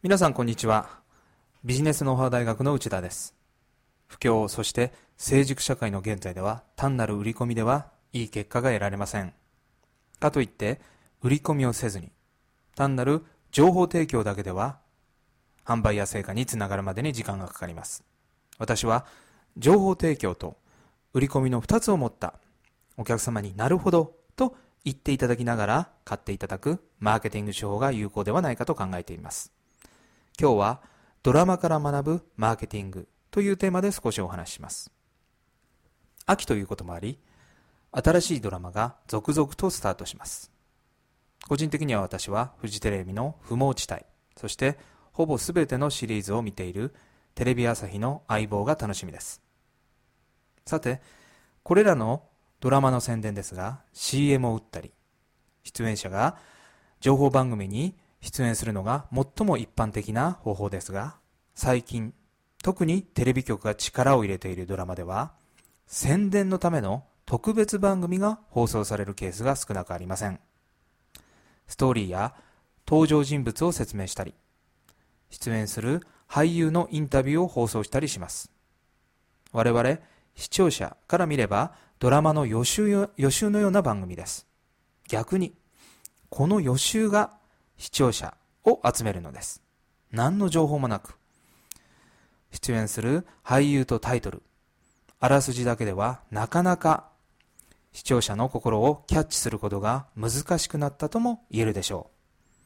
皆さんこんにちは。ビジネスノウハウ大学の内田です。不況、そして成熟社会の現在では単なる売り込みではいい結果が得られません。かといって売り込みをせずに単なる情報提供だけでは販売や成果につながるまでに時間がかかります。私は情報提供と売り込みの2つを持ったお客様になるほどと言っていただきながら買っていただくマーケティング手法が有効ではないかと考えています。今日はドラマから学ぶマーケティングというテーマで少しお話しします。秋ということもあり、新しいドラマが続々とスタートします。個人的には私はフジテレビの不毛地帯、そしてほぼ全てのシリーズを見ているテレビ朝日の相棒が楽しみです。さて、これらのドラマの宣伝ですが CM を打ったり、出演者が情報番組に出演するのが最も一般的な方法ですが、最近、特にテレビ局が力を入れているドラマでは、宣伝のための特別番組が放送されるケースが少なくありません。ストーリーや登場人物を説明したり、出演する俳優のインタビューを放送したりします。我々、視聴者から見ればドラマの予習予習のような番組です。逆に、この予習が視聴者を集めるのです。何の情報もなく、出演する俳優とタイトル、あらすじだけではなかなか視聴者の心をキャッチすることが難しくなったとも言えるでしょ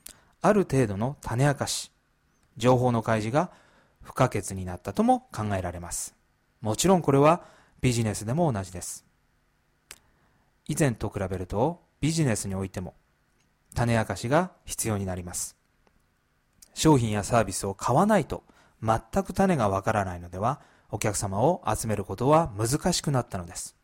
う。ある程度の種明かし、情報の開示が不可欠になったとも考えられます。もちろんこれはビジネスでも同じです。以前と比べるとビジネスにおいても種明かしが必要になります。商品やサービスを買わないと全く種がわからないのでは、お客様を集めることは難しくなったのです。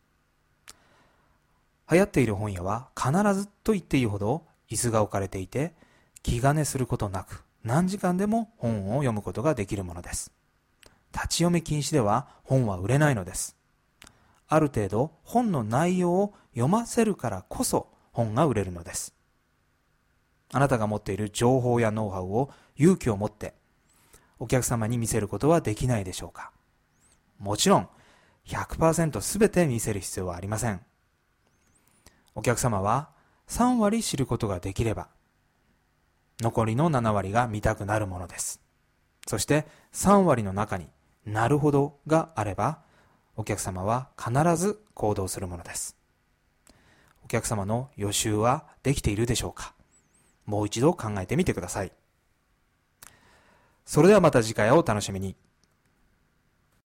流行っている本屋は必ずと言っていいほど椅子が置かれていて、気兼ねすることなく何時間でも本を読むことができるものです。立ち読み禁止では本は売れないのです。ある程度本の内容を読ませるからこそ本が売れるのです。あなたが持っている情報やノウハウを勇気を持ってお客様に見せることはできないでしょうか？もちろん100%全て見せる必要はありません。お客様は3割知ることができれば残りの7割が見たくなるものです。そして3割の中になるほどがあればお客様は必ず行動するものです。お客様の予習はできているでしょうか？もう一度考えてみてください。それではまた次回をお楽しみに。